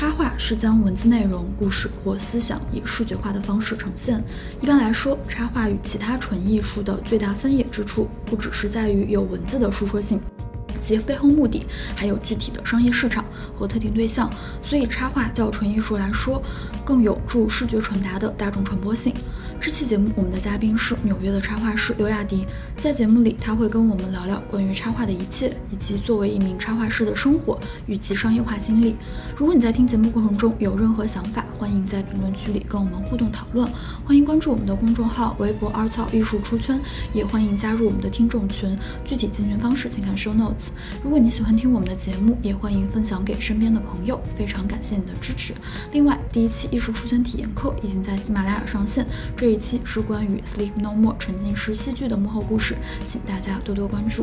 插画是将文字内容、故事或思想以视觉化的方式呈现。一般来说，插画与其他纯艺术的最大分野之处，不只是在于有文字的述说性。其背后目的还有具体的商业市场和特定对象，所以插画较纯艺术来说更有助视觉传达的大众传播性。这期节目我们的嘉宾是纽约的插画师刘亚迪，在节目里他会跟我们聊聊关于插画的一切，以及作为一名插画师的生活与其商业化经历。如果你在听节目过程中有任何想法，欢迎在评论区里跟我们互动讨论。欢迎关注我们的公众号微博二草艺术出圈，也欢迎加入我们的听众群。具体进群方式请看 show notes。如果你喜欢听我们的节目，也欢迎分享给身边的朋友。非常感谢你的支持。另外，第一期艺术出圈体验课已经在喜马拉雅上线，这一期是关于《Sleep No More》沉浸式戏剧的幕后故事，请大家多多关注。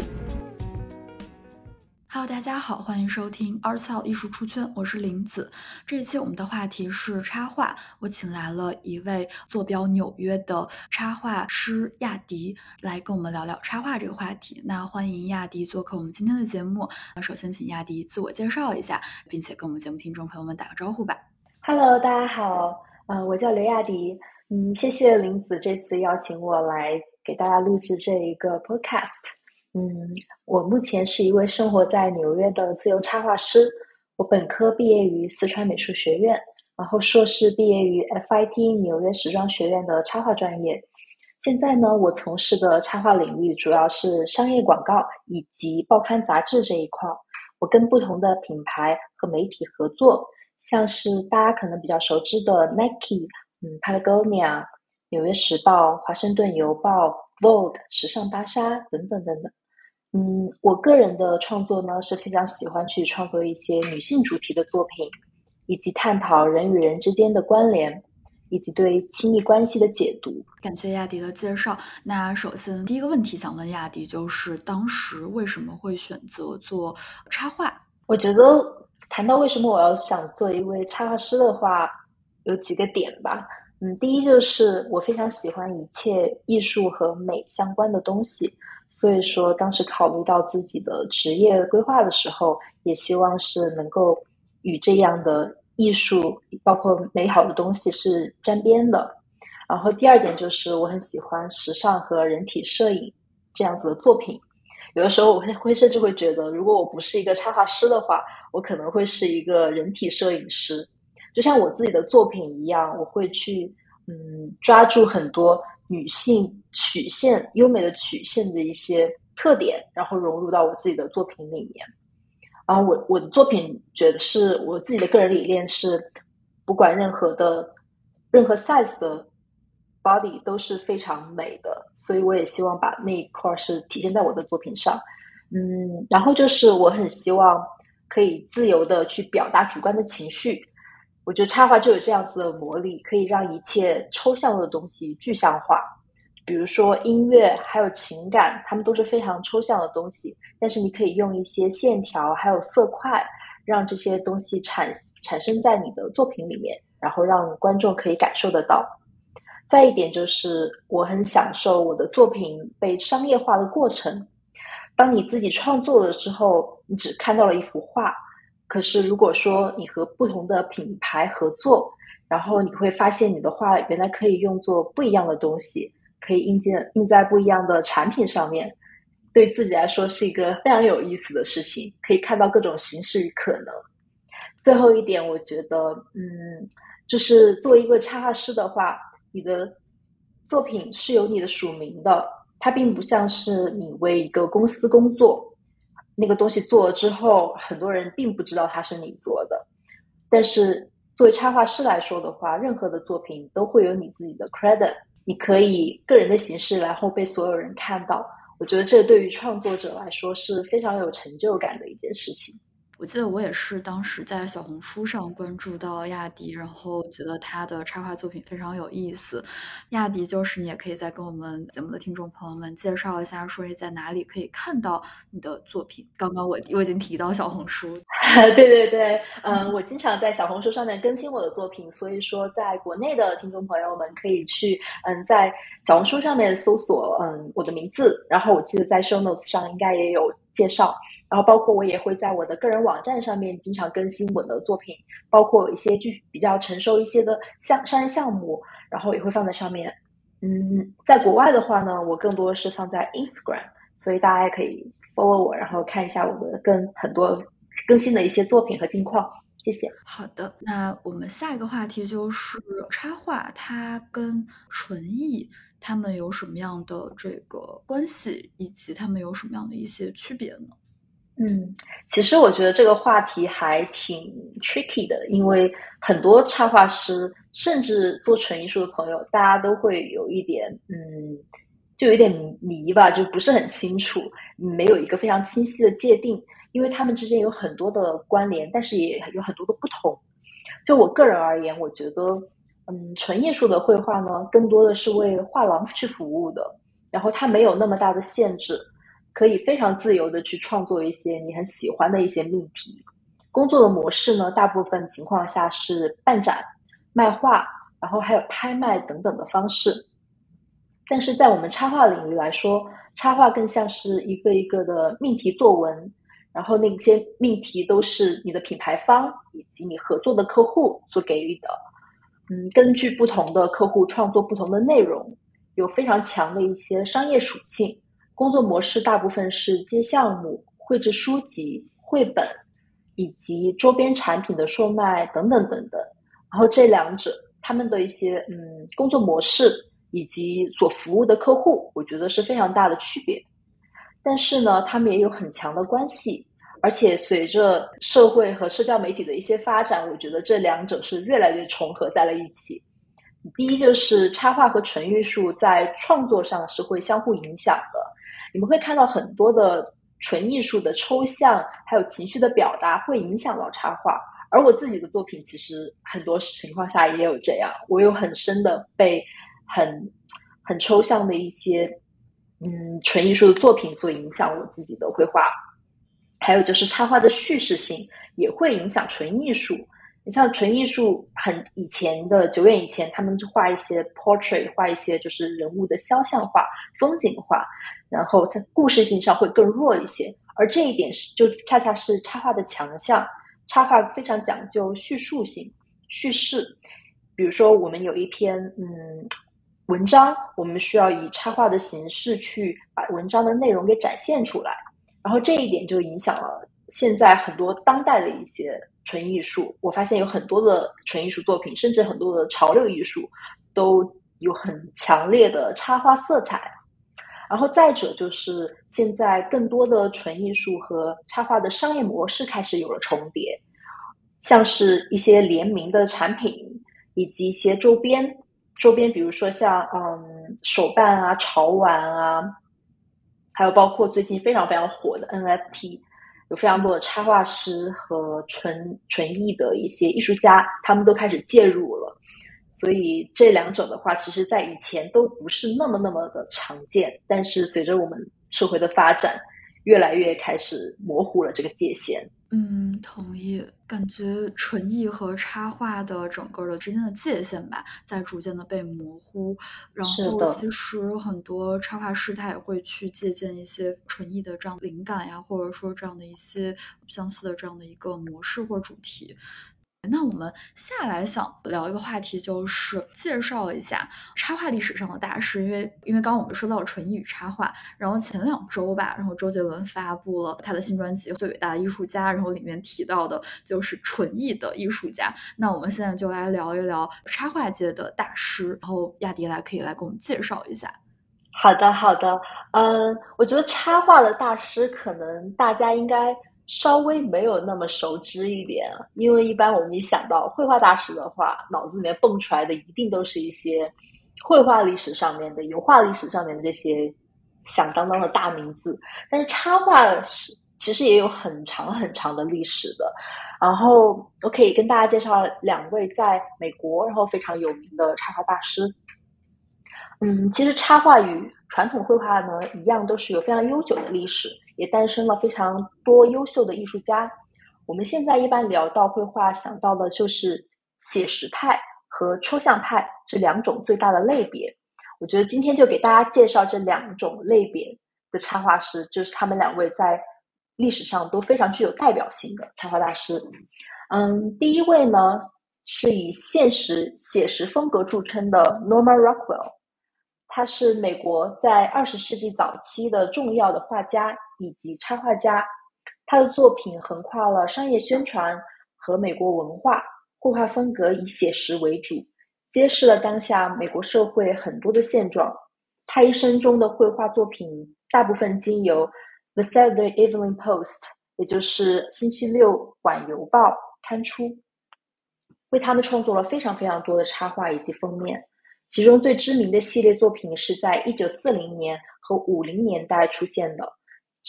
Hello，大家好，欢迎收听 Art Style 艺术出圈，我是林子。这一期我们的话题是插画，我请来了一位坐标纽约的插画师亚迪来跟我们聊聊插画这个话题。那欢迎亚迪做客我们今天的节目。那首先请亚迪自我介绍一下，并且跟我们节目听众朋友们打个招呼吧。Hello，大家好，嗯，我叫刘亚迪，嗯，谢谢林子这次邀请我来给大家录制这一个 Podcast。嗯，我目前是一位生活在纽约的自由插画师。我本科毕业于四川美术学院，然后硕士毕业于 FIT 纽约时装学院的插画专业。现在呢，我从事的插画领域主要是商业广告以及报刊杂志这一块。我跟不同的品牌和媒体合作，像是大家可能比较熟知的 Nike、嗯 Patagonia、纽约时报、华盛顿邮报、Vogue、时尚芭莎等等等等。嗯，我个人的创作呢是非常喜欢去创作一些女性主题的作品，以及探讨人与人之间的关联，以及对亲密关系的解读。感谢亚迪的介绍。那首先第一个问题想问亚迪，就是当时为什么会选择做插画？我觉得谈到为什么我要想做一位插画师的话，有几个点吧。嗯，第一就是我非常喜欢一切艺术和美相关的东西。所以说，当时考虑到自己的职业规划的时候，也希望是能够与这样的艺术，包括美好的东西是沾边的。然后第二点就是，我很喜欢时尚和人体摄影这样子的作品。有的时候，我会会甚至会觉得，如果我不是一个插画师的话，我可能会是一个人体摄影师。就像我自己的作品一样，我会去嗯抓住很多。女性曲线优美的曲线的一些特点，然后融入到我自己的作品里面。然后我我的作品觉得是我自己的个人理念是，不管任何的任何 size 的 body 都是非常美的，所以我也希望把那一块是体现在我的作品上。嗯，然后就是我很希望可以自由的去表达主观的情绪。我觉得插画就有这样子的魔力，可以让一切抽象的东西具象化。比如说音乐，还有情感，它们都是非常抽象的东西。但是你可以用一些线条，还有色块，让这些东西产产生在你的作品里面，然后让观众可以感受得到。再一点就是，我很享受我的作品被商业化的过程。当你自己创作了之后，你只看到了一幅画。可是，如果说你和不同的品牌合作，然后你会发现你的画原来可以用作不一样的东西，可以印进印在不一样的产品上面，对自己来说是一个非常有意思的事情，可以看到各种形式与可能。最后一点，我觉得，嗯，就是作为一个插画师的话，你的作品是有你的署名的，它并不像是你为一个公司工作。那个东西做了之后，很多人并不知道它是你做的。但是作为插画师来说的话，任何的作品都会有你自己的 credit，你可以个人的形式，然后被所有人看到。我觉得这对于创作者来说是非常有成就感的一件事情。我记得我也是当时在小红书上关注到亚迪，然后觉得他的插画作品非常有意思。亚迪就是你也可以再跟我们节目的听众朋友们介绍一下，说是在哪里可以看到你的作品。刚刚我我已经提到小红书，对对对，嗯，我经常在小红书上面更新我的作品，所以说在国内的听众朋友们可以去嗯在小红书上面搜索嗯我的名字，然后我记得在 show notes 上应该也有介绍。然后包括我也会在我的个人网站上面经常更新我的作品，包括一些具比较成熟一些的项商业项目，然后也会放在上面。嗯，在国外的话呢，我更多是放在 Instagram，所以大家也可以 follow 我，然后看一下我的更很多更新的一些作品和近况。谢谢。好的，那我们下一个话题就是插画，它跟纯艺它们有什么样的这个关系，以及它们有什么样的一些区别呢？嗯，其实我觉得这个话题还挺 tricky 的，因为很多插画师，甚至做纯艺术的朋友，大家都会有一点，嗯，就有点迷吧，就不是很清楚，没有一个非常清晰的界定，因为他们之间有很多的关联，但是也有很多的不同。就我个人而言，我觉得，嗯，纯艺术的绘画呢，更多的是为画廊去服务的，然后它没有那么大的限制。可以非常自由的去创作一些你很喜欢的一些命题。工作的模式呢，大部分情况下是办展、卖画，然后还有拍卖等等的方式。但是在我们插画领域来说，插画更像是一个一个的命题作文，然后那些命题都是你的品牌方以及你合作的客户所给予的。嗯，根据不同的客户创作不同的内容，有非常强的一些商业属性。工作模式大部分是接项目、绘制书籍、绘本，以及周边产品的售卖等等等等。然后这两者他们的一些嗯工作模式以及所服务的客户，我觉得是非常大的区别。但是呢，他们也有很强的关系，而且随着社会和社交媒体的一些发展，我觉得这两者是越来越重合在了一起。第一就是插画和纯艺术在创作上是会相互影响的。你们会看到很多的纯艺术的抽象，还有情绪的表达会影响到插画。而我自己的作品其实很多情况下也有这样，我有很深的被很很抽象的一些嗯纯艺术的作品所影响我自己的绘画。还有就是插画的叙事性也会影响纯艺术。你像纯艺术，很以前的久远以前，他们就画一些 portrait，画一些就是人物的肖像画、风景画，然后它故事性上会更弱一些。而这一点是，就恰恰是插画的强项。插画非常讲究叙述性、叙事。比如说，我们有一篇嗯文章，我们需要以插画的形式去把文章的内容给展现出来，然后这一点就影响了现在很多当代的一些。纯艺术，我发现有很多的纯艺术作品，甚至很多的潮流艺术，都有很强烈的插画色彩。然后再者就是，现在更多的纯艺术和插画的商业模式开始有了重叠，像是一些联名的产品，以及一些周边周边，比如说像嗯手办啊、潮玩啊，还有包括最近非常非常火的 NFT。有非常多的插画师和纯纯艺的一些艺术家，他们都开始介入了。所以这两种的话，其实在以前都不是那么那么的常见。但是随着我们社会的发展，越来越开始模糊了这个界限。嗯，同意。感觉纯艺和插画的整个的之间的界限吧，在逐渐的被模糊。然后，其实很多插画师他也会去借鉴一些纯艺的这样灵感呀，或者说这样的一些相似的这样的一个模式或主题。那我们下来想聊一个话题，就是介绍一下插画历史上的大师。因为，因为刚刚我们说到纯艺与插画，然后前两周吧，然后周杰伦发布了他的新专辑《最伟大的艺术家》，然后里面提到的就是纯艺的艺术家。那我们现在就来聊一聊插画界的大师，然后亚迪来可以来给我们介绍一下。好的，好的，嗯，我觉得插画的大师可能大家应该。稍微没有那么熟知一点，因为一般我们一想到绘画大师的话，脑子里面蹦出来的一定都是一些绘画历史上面的、油画历史上面的这些响当当的大名字。但是插画是其实也有很长很长的历史的。然后我可以跟大家介绍两位在美国然后非常有名的插画大师。嗯，其实插画与传统绘画呢一样，都是有非常悠久的历史。也诞生了非常多优秀的艺术家。我们现在一般聊到绘画，想到的就是写实派和抽象派这两种最大的类别。我觉得今天就给大家介绍这两种类别的插画师，就是他们两位在历史上都非常具有代表性的插画大师。嗯，第一位呢是以现实写实风格著称的 Norman Rockwell，他是美国在二十世纪早期的重要的画家以及插画家。他的作品横跨了商业宣传和美国文化，绘画风格以写实为主，揭示了当下美国社会很多的现状。他一生中的绘画作品大部分经由《The Saturday Evening Post》，也就是《星期六晚邮报》刊出，为他们创作了非常非常多的插画以及封面。其中最知名的系列作品是在一九四零年和五零年代出现的。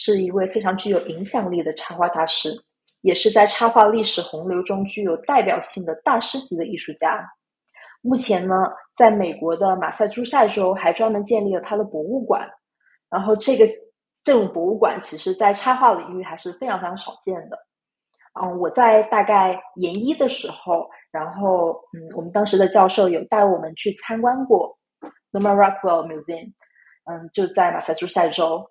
是一位非常具有影响力的插画大师，也是在插画历史洪流中具有代表性的大师级的艺术家。目前呢，在美国的马萨诸塞州还专门建立了他的博物馆。然后，这个这种博物馆其实，在插画领域还是非常非常少见的。嗯，我在大概研一的时候，然后嗯，我们当时的教授有带我们去参观过 Norman Rockwell Museum，嗯，就在马萨诸塞州。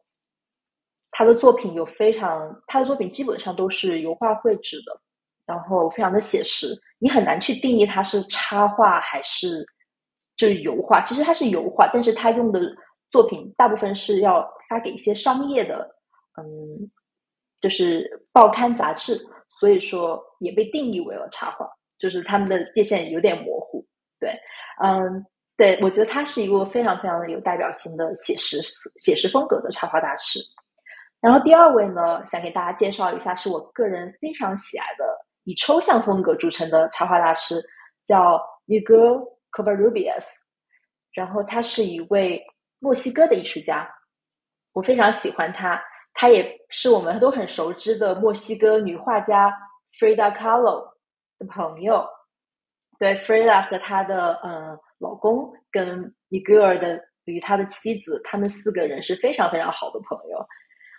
他的作品有非常，他的作品基本上都是油画绘制的，然后非常的写实，你很难去定义它是插画还是就是油画。其实它是油画，但是他用的作品大部分是要发给一些商业的，嗯，就是报刊杂志，所以说也被定义为了插画，就是他们的界限有点模糊。对，嗯，对我觉得他是一个非常非常的有代表性的写实写实风格的插画大师。然后第二位呢，想给大家介绍一下，是我个人非常喜爱的以抽象风格著称的插画大师，叫 Miguel Covarrubias。然后他是一位墨西哥的艺术家，我非常喜欢他。她也是我们都很熟知的墨西哥女画家 Frida Kahlo 的朋友。对，Frida 和她的嗯老公跟 Miguel 的与他的妻子，他们四个人是非常非常好的朋友。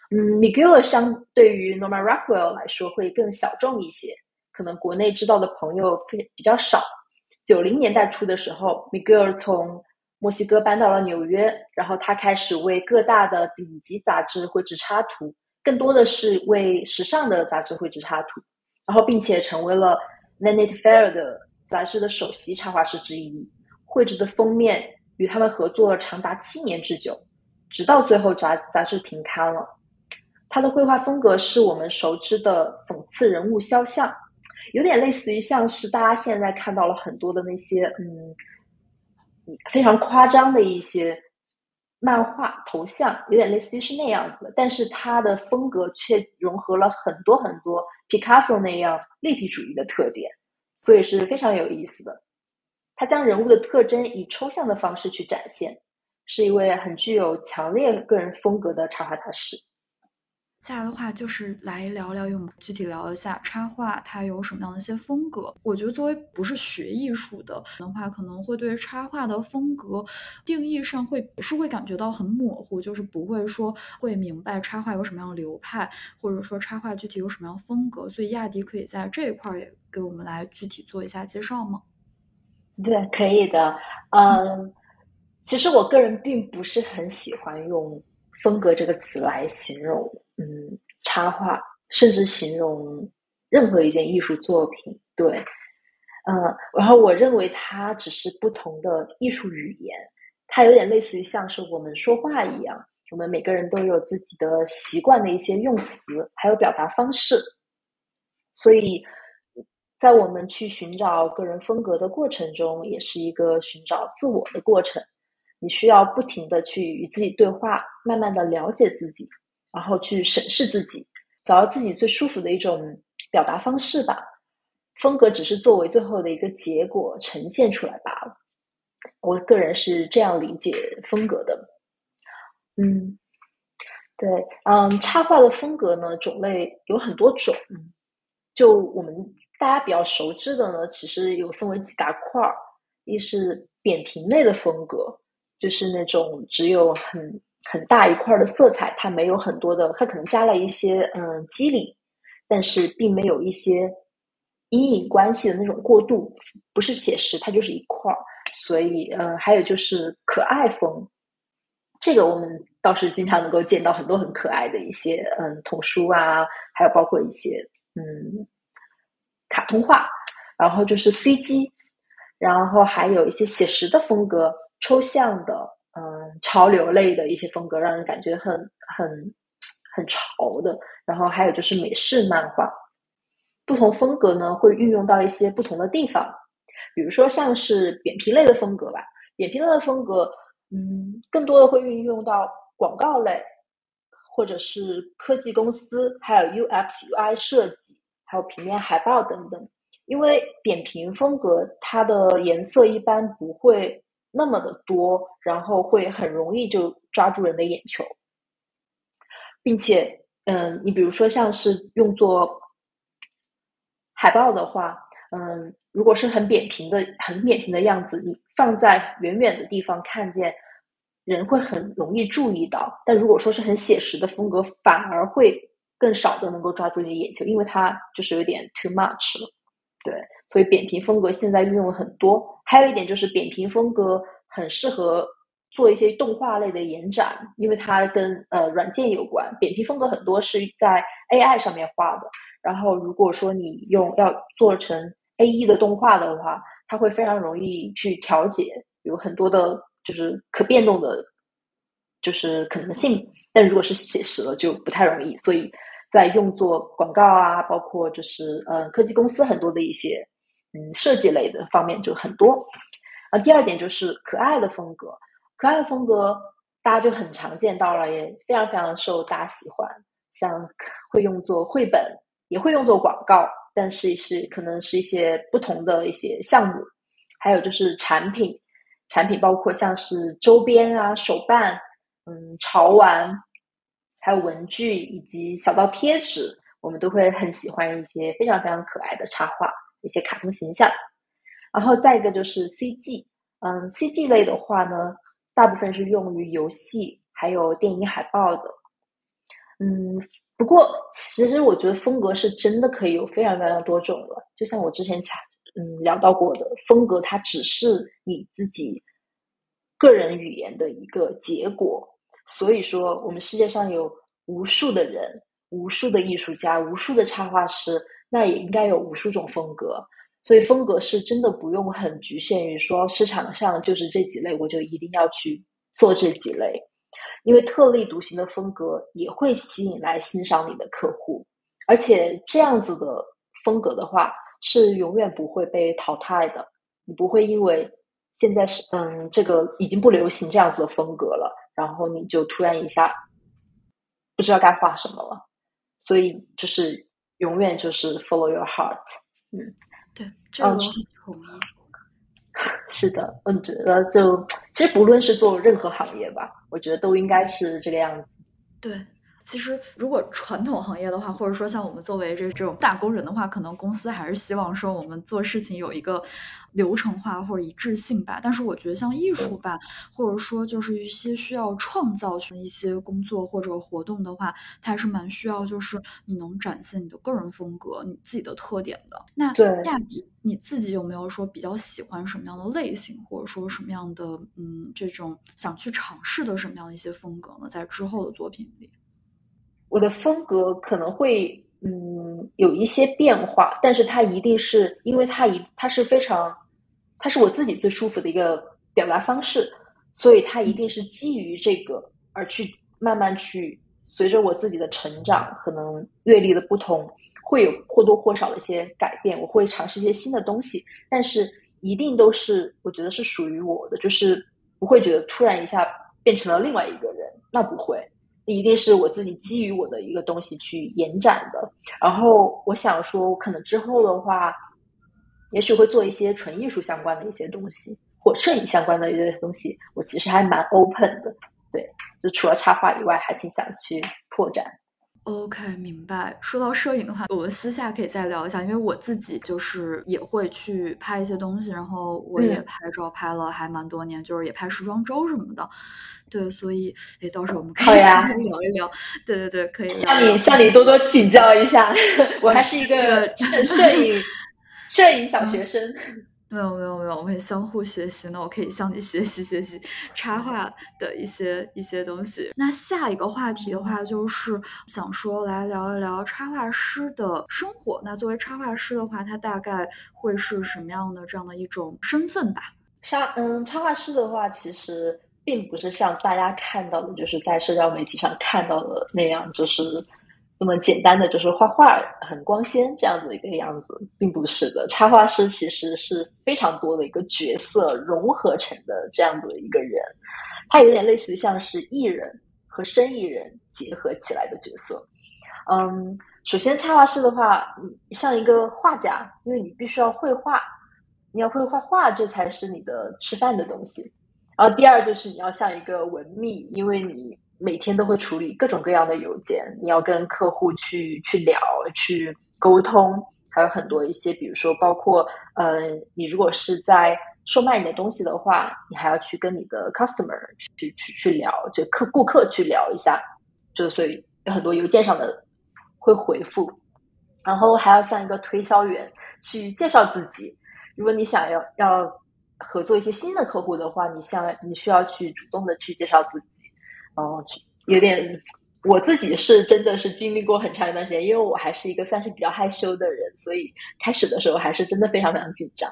嗯，Miguel 相对于 Norman Rockwell 来说会更小众一些，可能国内知道的朋友非比较少。九零年代初的时候，Miguel 从墨西哥搬到了纽约，然后他开始为各大的顶级杂志绘制插图，更多的是为时尚的杂志绘制插图，然后并且成为了 Vanity Fair 的杂志的首席插画师之一，绘制的封面与他们合作长达七年之久，直到最后杂杂志停刊了。他的绘画风格是我们熟知的讽刺人物肖像，有点类似于像是大家现在看到了很多的那些嗯非常夸张的一些漫画头像，有点类似于是那样子。但是他的风格却融合了很多很多 Picasso 那样立体主义的特点，所以是非常有意思的。他将人物的特征以抽象的方式去展现，是一位很具有强烈个人风格的插画大师。接下来的话就是来聊聊，用具体聊一下插画它有什么样的一些风格。我觉得作为不是学艺术的的话，可能会对插画的风格定义上会是会感觉到很模糊，就是不会说会明白插画有什么样的流派，或者说插画具体有什么样风格。所以亚迪可以在这一块也给我们来具体做一下介绍吗？对，可以的。嗯，其实我个人并不是很喜欢用“风格”这个词来形容。嗯，插画甚至形容任何一件艺术作品，对，嗯，然后我认为它只是不同的艺术语言，它有点类似于像是我们说话一样，我们每个人都有自己的习惯的一些用词，还有表达方式，所以在我们去寻找个人风格的过程中，也是一个寻找自我的过程，你需要不停的去与自己对话，慢慢的了解自己。然后去审视自己，找到自己最舒服的一种表达方式吧。风格只是作为最后的一个结果呈现出来罢了。我个人是这样理解风格的。嗯，对，嗯，插画的风格呢，种类有很多种。就我们大家比较熟知的呢，其实有分为几大块儿。一是扁平类的风格，就是那种只有很。很大一块的色彩，它没有很多的，它可能加了一些嗯肌理，但是并没有一些阴影关系的那种过渡，不是写实，它就是一块儿。所以，嗯，还有就是可爱风，这个我们倒是经常能够见到很多很可爱的一些嗯童书啊，还有包括一些嗯卡通画，然后就是 CG，然后还有一些写实的风格、抽象的嗯潮流类的一些风格，让人感觉很很很潮的。然后还有就是美式漫画，不同风格呢会运用到一些不同的地方，比如说像是扁平类的风格吧，扁平类的风格。嗯，更多的会运用到广告类，或者是科技公司，还有 UX UI 设计，还有平面海报等等。因为扁平风格，它的颜色一般不会那么的多，然后会很容易就抓住人的眼球，并且，嗯，你比如说像是用作海报的话，嗯。如果是很扁平的、很扁平的样子，你放在远远的地方看见，人会很容易注意到。但如果说是很写实的风格，反而会更少的能够抓住你的眼球，因为它就是有点 too much 了。对，所以扁平风格现在运用了很多。还有一点就是扁平风格很适合做一些动画类的延展，因为它跟呃软件有关。扁平风格很多是在 AI 上面画的，然后如果说你用要做成。A E 的动画的话，它会非常容易去调节，有很多的，就是可变动的，就是可能性。但如果是写实了，就不太容易。所以在用作广告啊，包括就是呃科技公司很多的一些嗯设计类的方面就很多。啊，第二点就是可爱的风格，可爱的风格大家就很常见到了，也非常非常受大家喜欢。像会用作绘本，也会用作广告。但是是可能是一些不同的一些项目，还有就是产品，产品包括像是周边啊、手办、嗯、潮玩，还有文具以及小到贴纸，我们都会很喜欢一些非常非常可爱的插画，一些卡通形象。然后再一个就是 CG，嗯，CG 类的话呢，大部分是用于游戏还有电影海报的，嗯。不过，其实我觉得风格是真的可以有非常非常多种了。就像我之前讲，嗯，聊到过的，风格它只是你自己个人语言的一个结果。所以说，我们世界上有无数的人、无数的艺术家、无数的插画师，那也应该有无数种风格。所以，风格是真的不用很局限于说市场上就是这几类，我就一定要去做这几类。因为特立独行的风格也会吸引来欣赏你的客户，而且这样子的风格的话是永远不会被淘汰的。你不会因为现在是嗯这个已经不流行这样子的风格了，然后你就突然一下不知道该画什么了。所以就是永远就是 follow your heart。嗯，对，这个我同意。是的，我觉得就其实不论是做任何行业吧，我觉得都应该是这个样子。对。其实，如果传统行业的话，或者说像我们作为这这种打工人的话，可能公司还是希望说我们做事情有一个流程化或者一致性吧。但是我觉得像艺术吧，或者说就是一些需要创造的一些工作或者活动的话，它还是蛮需要就是你能展现你的个人风格、你自己的特点的。那亚迪，你自己有没有说比较喜欢什么样的类型，或者说什么样的嗯这种想去尝试的什么样的一些风格呢？在之后的作品里？我的风格可能会嗯有一些变化，但是它一定是因为它一它是非常，它是我自己最舒服的一个表达方式，所以它一定是基于这个而去慢慢去随着我自己的成长，可能阅历的不同，会有或多或少的一些改变。我会尝试一些新的东西，但是一定都是我觉得是属于我的，就是不会觉得突然一下变成了另外一个人，那不会。一定是我自己基于我的一个东西去延展的，然后我想说，我可能之后的话，也许会做一些纯艺术相关的一些东西，或摄影相关的一些东西。我其实还蛮 open 的，对，就除了插画以外，还挺想去拓展。OK，明白。说到摄影的话，我们私下可以再聊一下，因为我自己就是也会去拍一些东西，然后我也拍照拍了还蛮多年，就是也拍时装周什么的。对，所以哎，到时候我们可以 聊一聊。对对对，可以。向你向你多多请教一下，我还是一个摄影 摄影小学生。没有没有没有，我们相互学习呢，我可以向你学习学习插画的一些一些东西。那下一个话题的话，就是想说来聊一聊插画师的生活。那作为插画师的话，他大概会是什么样的这样的一种身份吧？插嗯，插画师的话，其实并不是像大家看到的，就是在社交媒体上看到的那样，就是。那么简单的就是画画很光鲜这样子一个样子，并不是的。插画师其实是非常多的一个角色融合成的这样子的一个人，他有点类似于像是艺人和生意人结合起来的角色。嗯，首先插画师的话，像一个画家，因为你必须要绘画，你要会画画，这才是你的吃饭的东西。然后第二就是你要像一个文秘，因为你。每天都会处理各种各样的邮件，你要跟客户去去聊、去沟通，还有很多一些，比如说包括，呃，你如果是在售卖你的东西的话，你还要去跟你的 customer 去去去聊，就客顾客去聊一下，就所以有很多邮件上的会回复，然后还要像一个推销员去介绍自己。如果你想要要合作一些新的客户的话，你像你需要去主动的去介绍自己。哦，有点，我自己是真的是经历过很长一段时间，因为我还是一个算是比较害羞的人，所以开始的时候还是真的非常非常紧张。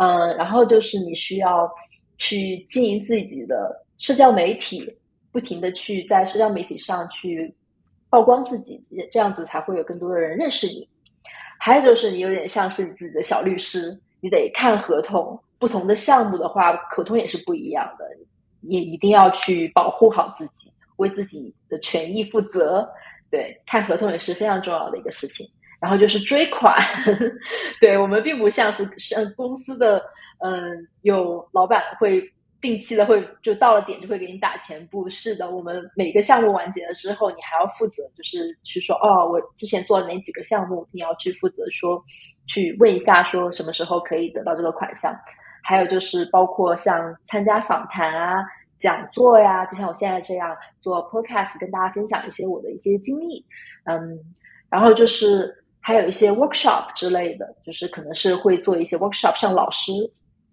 嗯，然后就是你需要去经营自己的社交媒体，不停的去在社交媒体上去曝光自己，这样子才会有更多的人认识你。还有就是你有点像是你自己的小律师，你得看合同，不同的项目的话，合同也是不一样的。也一定要去保护好自己，为自己的权益负责。对，看合同也是非常重要的一个事情。然后就是追款，对我们并不像是像公司的，嗯，有老板会定期的会就到了点就会给你打钱。不是的，我们每个项目完结了之后，你还要负责，就是去说哦，我之前做了哪几个项目，你要去负责说，去问一下说什么时候可以得到这个款项。还有就是包括像参加访谈啊、讲座呀，就像我现在这样做 podcast，跟大家分享一些我的一些经历，嗯，然后就是还有一些 workshop 之类的，就是可能是会做一些 workshop，像老师，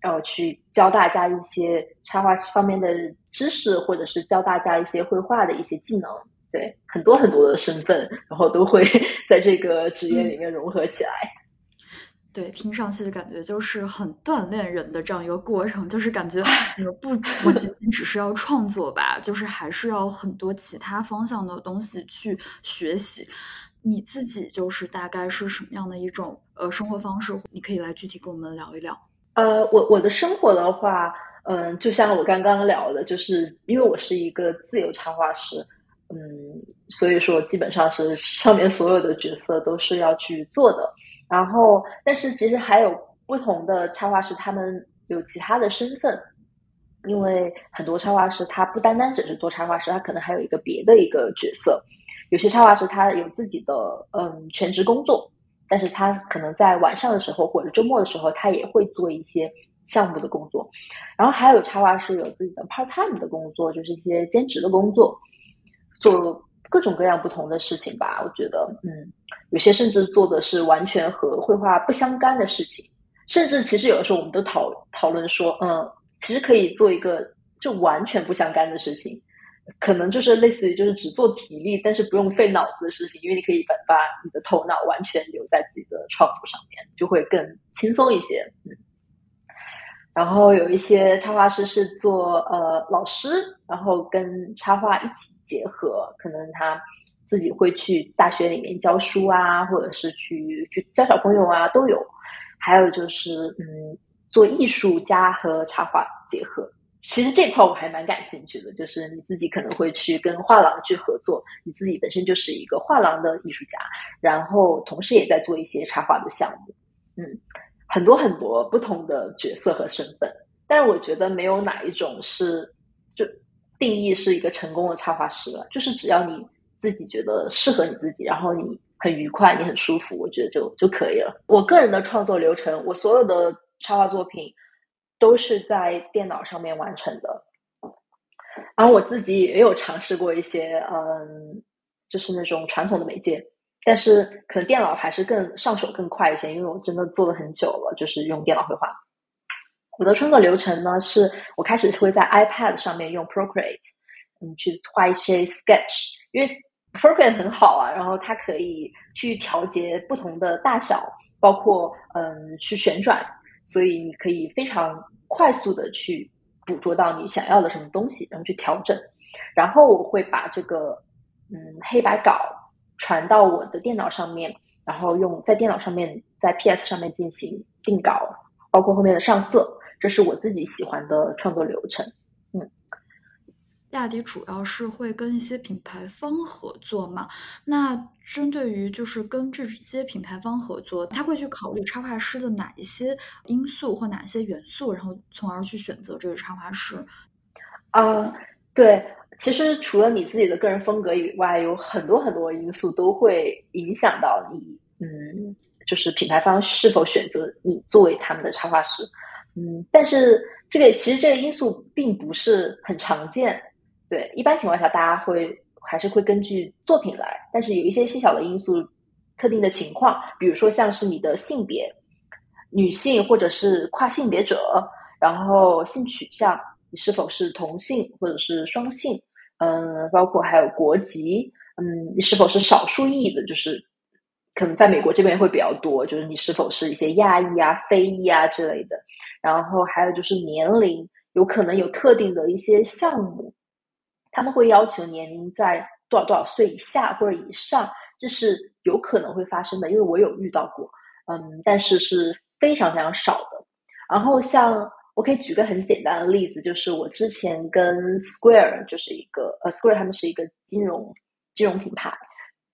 然后去教大家一些插画方面的知识，或者是教大家一些绘画的一些技能，对，很多很多的身份，然后都会 在这个职业里面融合起来。对，听上去的感觉就是很锻炼人的这样一个过程，就是感觉不 不仅仅只是要创作吧，就是还是要很多其他方向的东西去学习。你自己就是大概是什么样的一种呃生活方式？你可以来具体跟我们聊一聊。呃，我我的生活的话，嗯，就像我刚刚聊的，就是因为我是一个自由插画师，嗯，所以说基本上是上面所有的角色都是要去做的。然后，但是其实还有不同的插画师，他们有其他的身份，因为很多插画师他不单单只是做插画师，他可能还有一个别的一个角色。有些插画师他有自己的嗯全职工作，但是他可能在晚上的时候或者周末的时候，他也会做一些项目的工作。然后还有插画师有自己的 part time 的工作，就是一些兼职的工作，做。各种各样不同的事情吧，我觉得，嗯，有些甚至做的是完全和绘画不相干的事情，甚至其实有的时候我们都讨讨论说，嗯，其实可以做一个就完全不相干的事情，可能就是类似于就是只做体力，但是不用费脑子的事情，因为你可以把把你的头脑完全留在自己的创作上面，就会更轻松一些，嗯。然后有一些插画师是做呃老师，然后跟插画一起结合，可能他自己会去大学里面教书啊，或者是去去教小朋友啊，都有。还有就是嗯，做艺术家和插画结合，其实这块我还蛮感兴趣的，就是你自己可能会去跟画廊去合作，你自己本身就是一个画廊的艺术家，然后同时也在做一些插画的项目，嗯。很多很多不同的角色和身份，但我觉得没有哪一种是就定义是一个成功的插画师了。就是只要你自己觉得适合你自己，然后你很愉快，你很舒服，我觉得就就可以了。我个人的创作流程，我所有的插画作品都是在电脑上面完成的。然后我自己也有尝试过一些，嗯，就是那种传统的媒介。但是可能电脑还是更上手更快一些，因为我真的做了很久了，就是用电脑绘画。我的创作流程呢，是我开始会在 iPad 上面用 Procreate，嗯，去画一些 sketch，因为 Procreate 很好啊，然后它可以去调节不同的大小，包括嗯去旋转，所以你可以非常快速的去捕捉到你想要的什么东西，然后去调整。然后我会把这个嗯黑白稿传到我的电脑上面，然后用在电脑上面在 PS 上面进行定稿，包括后面的上色。这是我自己喜欢的创作流程。嗯，亚迪主要是会跟一些品牌方合作嘛？那针对于就是跟这些品牌方合作，他会去考虑插画师的哪一些因素或哪些元素，然后从而去选择这个插画师。啊，对，其实除了你自己的个人风格以外，有很多很多因素都会影响到你，嗯，就是品牌方是否选择你作为他们的插画师。嗯，但是这个其实这个因素并不是很常见，对，一般情况下大家会还是会根据作品来，但是有一些细小的因素，特定的情况，比如说像是你的性别，女性或者是跨性别者，然后性取向，你是否是同性或者是双性，嗯，包括还有国籍，嗯，你是否是少数裔的，就是。可能在美国这边会比较多，就是你是否是一些亚裔啊、非裔啊之类的，然后还有就是年龄，有可能有特定的一些项目，他们会要求年龄在多少多少岁以下或者以上，这是有可能会发生的，因为我有遇到过，嗯，但是是非常非常少的。然后像我可以举个很简单的例子，就是我之前跟 Square 就是一个呃 Square 他们是一个金融金融品牌。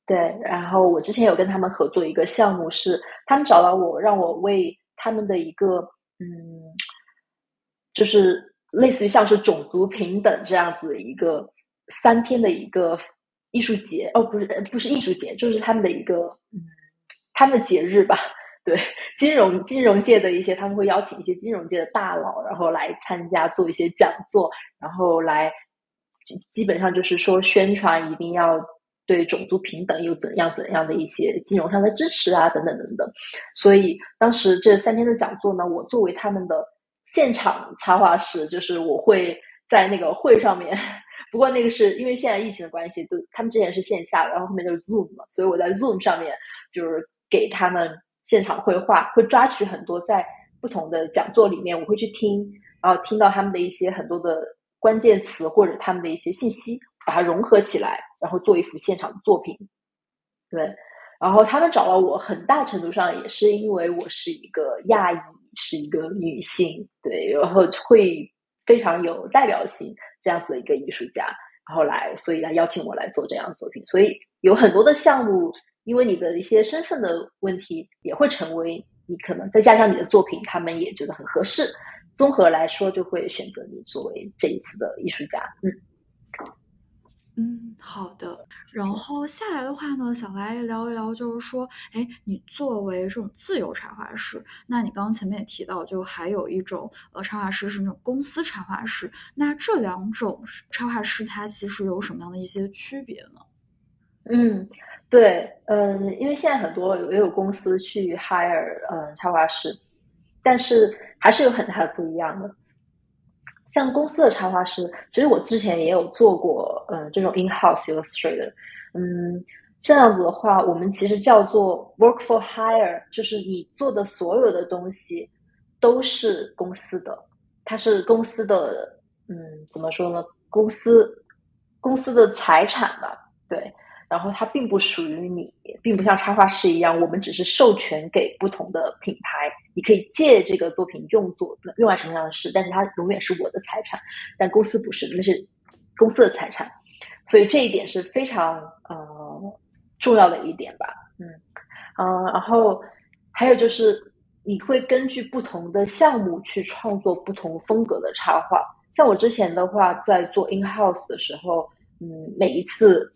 对，然后我之前有跟他们合作一个项目，是他们找到我，让我为他们的一个嗯，就是类似于像是种族平等这样子的一个三天的一个艺术节哦，不是不是艺术节，就是他们的一个嗯，他们的节日吧。对，金融金融界的一些他们会邀请一些金融界的大佬，然后来参加做一些讲座，然后来基本上就是说宣传一定要。对种族平等又怎样怎样的一些金融上的支持啊，等等等等。所以当时这三天的讲座呢，我作为他们的现场插画师，就是我会在那个会上面。不过那个是因为现在疫情的关系，都他们之前是线下，然后后面就是 Zoom 嘛，所以我在 Zoom 上面就是给他们现场绘画，会抓取很多在不同的讲座里面，我会去听，然后听到他们的一些很多的关键词或者他们的一些信息。把它融合起来，然后做一幅现场的作品。对，然后他们找到我，很大程度上也是因为我是一个亚裔，是一个女性，对，然后会非常有代表性这样子的一个艺术家，然后来，所以来邀请我来做这样的作品。所以有很多的项目，因为你的一些身份的问题，也会成为你可能再加上你的作品，他们也觉得很合适，综合来说就会选择你作为这一次的艺术家。嗯。嗯，好的。然后下来的话呢，想来聊一聊，就是说，哎，你作为这种自由插画师，那你刚刚前面也提到，就还有一种呃插画师是那种公司插画师，那这两种插画师它其实有什么样的一些区别呢？嗯，对，嗯，因为现在很多也有公司去 hire 嗯插画师，但是还是有很大的不一样的。像公司的插画师，其实我之前也有做过，嗯，这种 in-house illustrator，嗯，这样子的话，我们其实叫做 work for hire，就是你做的所有的东西都是公司的，它是公司的，嗯，怎么说呢？公司公司的财产吧，对。然后它并不属于你，并不像插画师一样，我们只是授权给不同的品牌，你可以借这个作品用作用来什么样的事，但是它永远是我的财产。但公司不是，那是公司的财产，所以这一点是非常呃重要的一点吧。嗯嗯，然后还有就是你会根据不同的项目去创作不同风格的插画。像我之前的话，在做 in house 的时候，嗯，每一次。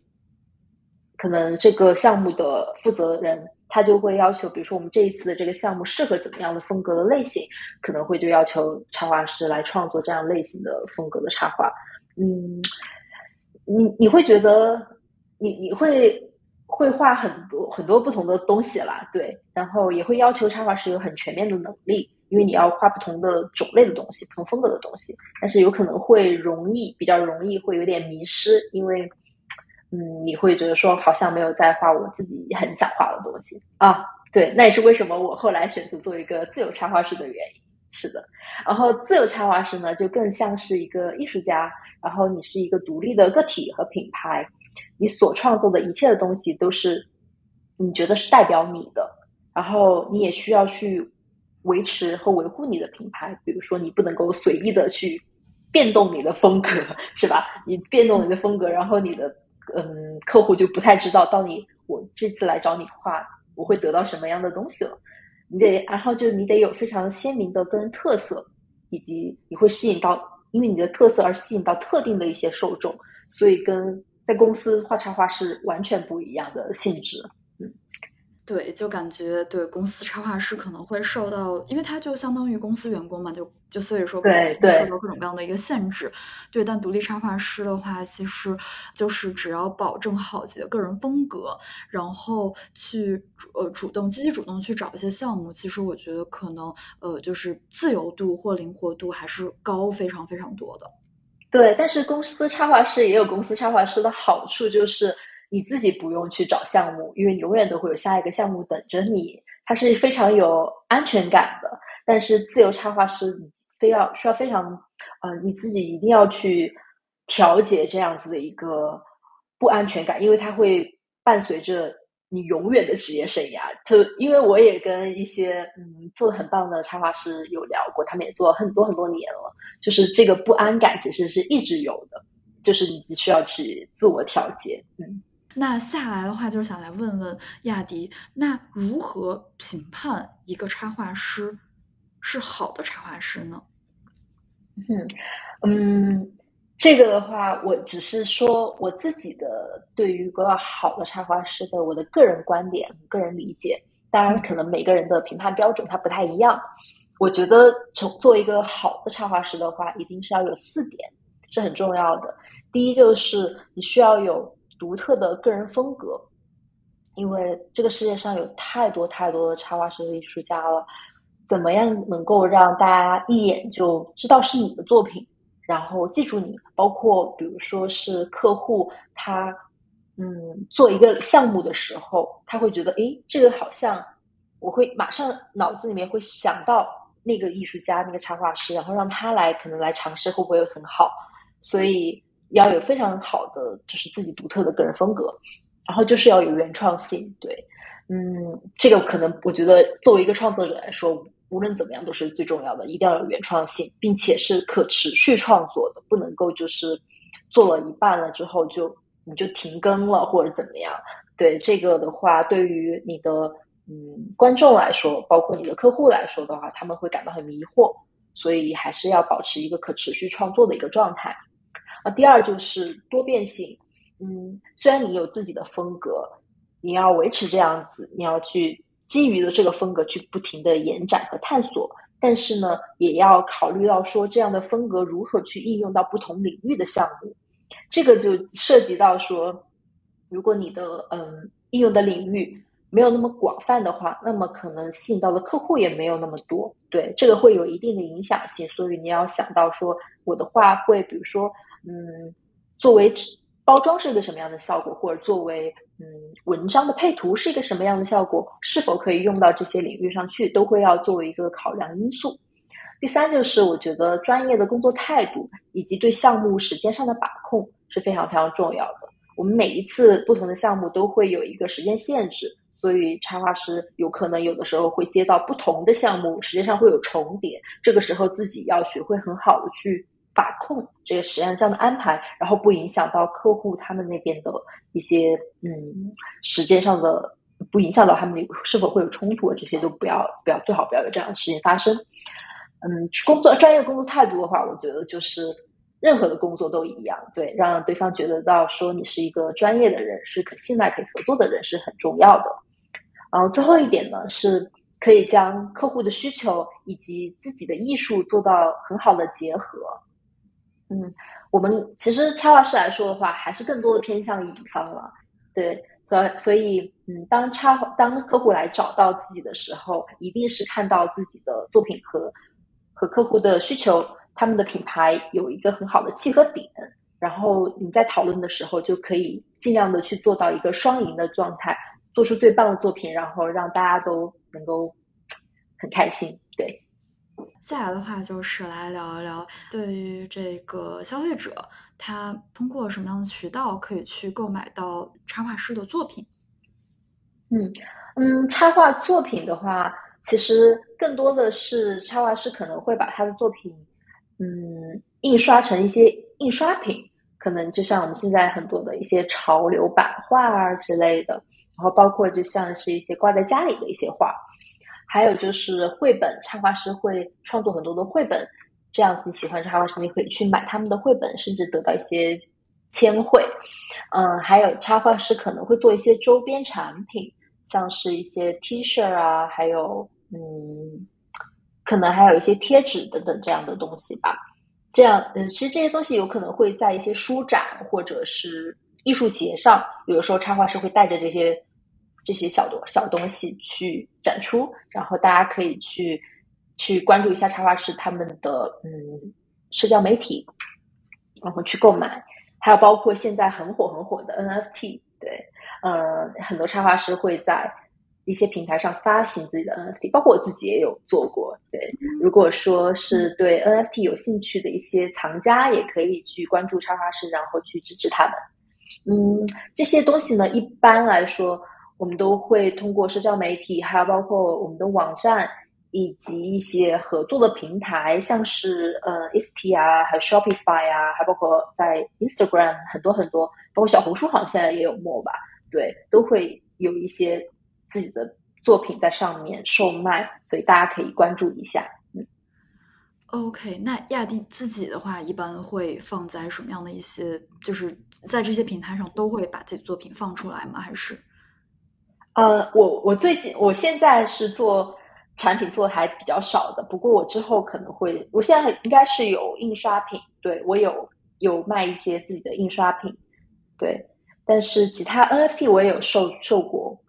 可能这个项目的负责人他就会要求，比如说我们这一次的这个项目适合怎么样的风格的类型，可能会就要求插画师来创作这样类型的风格的插画。嗯，你你会觉得你你会会画很多很多不同的东西啦，对，然后也会要求插画师有很全面的能力，因为你要画不同的种类的东西，不同风格的东西，但是有可能会容易比较容易会有点迷失，因为嗯，你会觉得说好像没有在画我自己很想画的东西啊。对，那也是为什么我后来选择做一个自由插画师的原因。是的，然后自由插画师呢，就更像是一个艺术家，然后你是一个独立的个体和品牌，你所创作的一切的东西都是你觉得是代表你的，然后你也需要去。维持和维护你的品牌，比如说你不能够随意的去变动你的风格，是吧？你变动你的风格，然后你的嗯客户就不太知道到底我这次来找你画，我会得到什么样的东西了。你得，然后就你得有非常鲜明的个人特色，以及你会吸引到因为你的特色而吸引到特定的一些受众，所以跟在公司画插画是完全不一样的性质。嗯对，就感觉对公司插画师可能会受到，因为他就相当于公司员工嘛，就就所以说可能会受到各种各样的一个限制。对，但独立插画师的话，其实就是只要保证好自己的个人风格，然后去呃主动积极主动去找一些项目，其实我觉得可能呃就是自由度或灵活度还是高非常非常多的。对，但是公司插画师也有公司插画师的好处，就是。你自己不用去找项目，因为永远都会有下一个项目等着你，它是非常有安全感的。但是自由插画师，你非要需要非常，呃，你自己一定要去调节这样子的一个不安全感，因为它会伴随着你永远的职业生涯。就因为我也跟一些嗯做的很棒的插画师有聊过，他们也做了很多很多年了，就是这个不安感其实是一直有的，就是你需要去自我调节，嗯。那下来的话，就是想来问问亚迪，那如何评判一个插画师是好的插画师呢？嗯嗯，这个的话，我只是说我自己的对于一个好的插画师的我的个人观点、个人理解。当然，可能每个人的评判标准它不太一样。我觉得，从做一个好的插画师的话，一定是要有四点是很重要的。第一，就是你需要有。独特的个人风格，因为这个世界上有太多太多的插画师和艺术家了，怎么样能够让大家一眼就知道是你的作品，然后记住你？包括比如说是客户，他嗯做一个项目的时候，他会觉得，诶，这个好像我会马上脑子里面会想到那个艺术家、那个插画师，然后让他来可能来尝试，会不会很好？所以。要有非常好的，就是自己独特的个人风格，然后就是要有原创性。对，嗯，这个可能我觉得作为一个创作者来说，无论怎么样都是最重要的，一定要有原创性，并且是可持续创作的，不能够就是做了一半了之后就你就停更了或者怎么样。对这个的话，对于你的嗯观众来说，包括你的客户来说的话，他们会感到很迷惑，所以还是要保持一个可持续创作的一个状态。第二就是多变性，嗯，虽然你有自己的风格，你要维持这样子，你要去基于的这个风格去不停的延展和探索，但是呢，也要考虑到说这样的风格如何去应用到不同领域的项目，这个就涉及到说，如果你的嗯应用的领域没有那么广泛的话，那么可能吸引到的客户也没有那么多，对，这个会有一定的影响性，所以你要想到说，我的话会比如说。嗯，作为包装是一个什么样的效果，或者作为嗯文章的配图是一个什么样的效果，是否可以用到这些领域上去，都会要作为一个考量因素。第三就是我觉得专业的工作态度以及对项目时间上的把控是非常非常重要的。我们每一次不同的项目都会有一个时间限制，所以插画师有可能有的时候会接到不同的项目，时间上会有重叠，这个时候自己要学会很好的去。把控这个实验这样的安排，然后不影响到客户他们那边的一些嗯时间上的，不影响到他们是否会有冲突，这些都不要不要最好不要有这样的事情发生。嗯，工作专业工作态度的话，我觉得就是任何的工作都一样，对，让对方觉得到说你是一个专业的人，是可信赖可以合作的人是很重要的。然后最后一点呢，是可以将客户的需求以及自己的艺术做到很好的结合。嗯，我们其实插画师来说的话，还是更多的偏向乙方了。对，所所以嗯，当插当客户来找到自己的时候，一定是看到自己的作品和和客户的需求，他们的品牌有一个很好的契合点，然后你在讨论的时候就可以尽量的去做到一个双赢的状态，做出最棒的作品，然后让大家都能够很开心。对，下来的话就是来聊一聊对于这个消费者。他通过什么样的渠道可以去购买到插画师的作品？嗯嗯，插画作品的话，其实更多的是插画师可能会把他的作品，嗯，印刷成一些印刷品，可能就像我们现在很多的一些潮流版画啊之类的，然后包括就像是一些挂在家里的一些画，还有就是绘本，插画师会创作很多的绘本。这样子，你喜欢插画师，你可以去买他们的绘本，甚至得到一些签绘。嗯，还有插画师可能会做一些周边产品，像是一些 T 恤啊，还有嗯，可能还有一些贴纸等等这样的东西吧。这样，嗯，其实这些东西有可能会在一些书展或者是艺术节上，有的时候插画师会带着这些这些小东小东西去展出，然后大家可以去。去关注一下插画师他们的嗯社交媒体，然后去购买，还有包括现在很火很火的 NFT，对，呃，很多插画师会在一些平台上发行自己的 NFT，包括我自己也有做过。对，如果说是对 NFT 有兴趣的一些藏家，也可以去关注插画师，然后去支持他们。嗯，这些东西呢，一般来说，我们都会通过社交媒体，还有包括我们的网站。以及一些合作的平台，像是呃 i s t 啊，还有 Shopify 啊，还包括在 Instagram 很多很多，包括小红书好像现在也有墨吧，对，都会有一些自己的作品在上面售卖，所以大家可以关注一下。嗯，OK，那亚迪自己的话，一般会放在什么样的一些，就是在这些平台上都会把自己作品放出来吗？还是？呃，我我最近我现在是做。产品做的还比较少的，不过我之后可能会，我现在应该是有印刷品，对我有有卖一些自己的印刷品，对，但是其他 NFT 我也有售售过，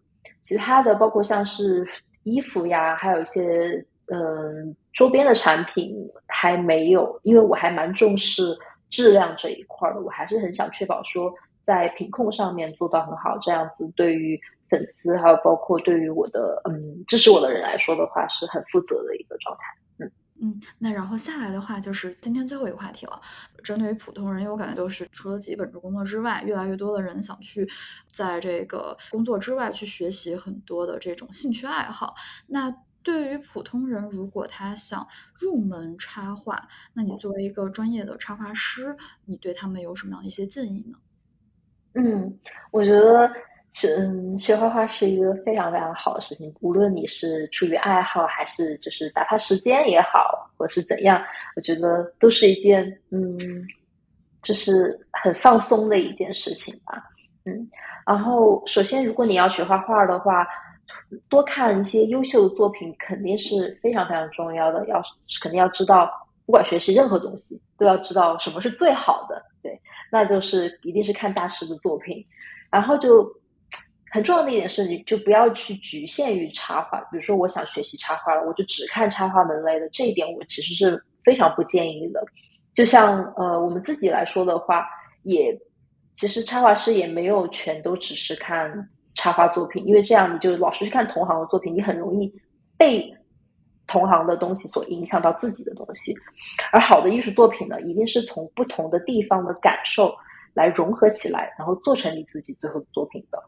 其他的包括像是衣服呀，还有一些嗯周边的产品还没有，因为我还蛮重视质量这一块的，我还是很想确保说在品控上面做到很好，这样子对于。粉丝还有包括对于我的嗯支持我的人来说的话，是很负责的一个状态。嗯嗯，那然后下来的话就是今天最后一个话题了，针对于普通人，因为我感觉就是除了自己本职工作之外，越来越多的人想去在这个工作之外去学习很多的这种兴趣爱好。那对于普通人，如果他想入门插画，那你作为一个专业的插画师，你对他们有什么样一些建议呢？嗯，我觉得。是，嗯，学画画是一个非常非常好的事情。无论你是出于爱好，还是就是打发时间也好，或是怎样，我觉得都是一件，嗯，就是很放松的一件事情吧。嗯，然后首先，如果你要学画画的话，多看一些优秀的作品肯定是非常非常重要的。要肯定要知道，不管学习任何东西，都要知道什么是最好的。对，那就是一定是看大师的作品，然后就。很重要的一点是，你就不要去局限于插画。比如说，我想学习插画了，我就只看插画门类的。这一点我其实是非常不建议的。就像呃，我们自己来说的话，也其实插画师也没有全都只是看插画作品，因为这样你就老是去看同行的作品，你很容易被同行的东西所影响到自己的东西。而好的艺术作品呢，一定是从不同的地方的感受来融合起来，然后做成你自己最后的作品的。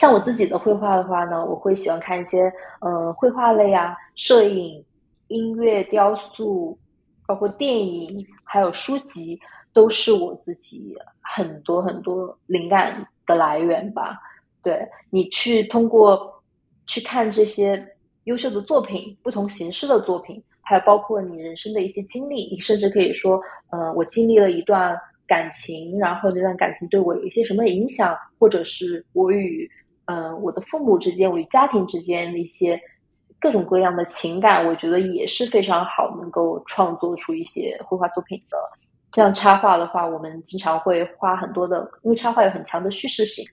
像我自己的绘画的话呢，我会喜欢看一些嗯绘画类啊、摄影、音乐、雕塑，包括电影，还有书籍，都是我自己很多很多灵感的来源吧。对你去通过去看这些优秀的作品、不同形式的作品，还有包括你人生的一些经历，你甚至可以说，嗯，我经历了一段感情，然后这段感情对我有一些什么影响，或者是我与嗯，我的父母之间，我与家庭之间的一些各种各样的情感，我觉得也是非常好，能够创作出一些绘画作品的。像插画的话，我们经常会花很多的，因为插画有很强的叙事性，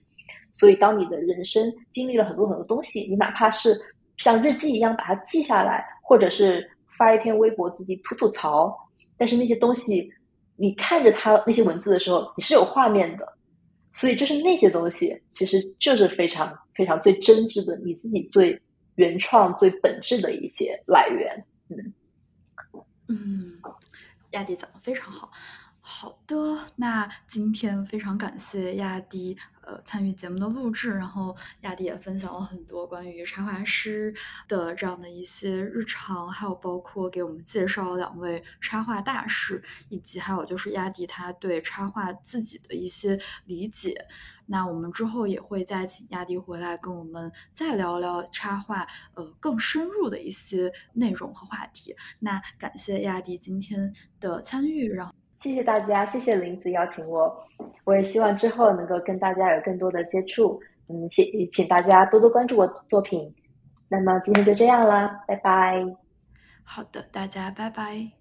所以当你的人生经历了很多很多东西，你哪怕是像日记一样把它记下来，或者是发一篇微博自己吐吐槽，但是那些东西，你看着它那些文字的时候，你是有画面的，所以就是那些东西其实就是非常非常最真挚的，你自己最原创、最本质的一些来源。嗯嗯，亚迪讲的非常好。好的，那今天非常感谢亚迪，呃，参与节目的录制，然后亚迪也分享了很多关于插画师的这样的一些日常，还有包括给我们介绍了两位插画大师，以及还有就是亚迪他对插画自己的一些理解。那我们之后也会再请亚迪回来跟我们再聊聊插画，呃，更深入的一些内容和话题。那感谢亚迪今天的参与，然后。谢谢大家，谢谢林子邀请我，我也希望之后能够跟大家有更多的接触。嗯，谢请大家多多关注我的作品。那么今天就这样啦，拜拜。好的，大家拜拜。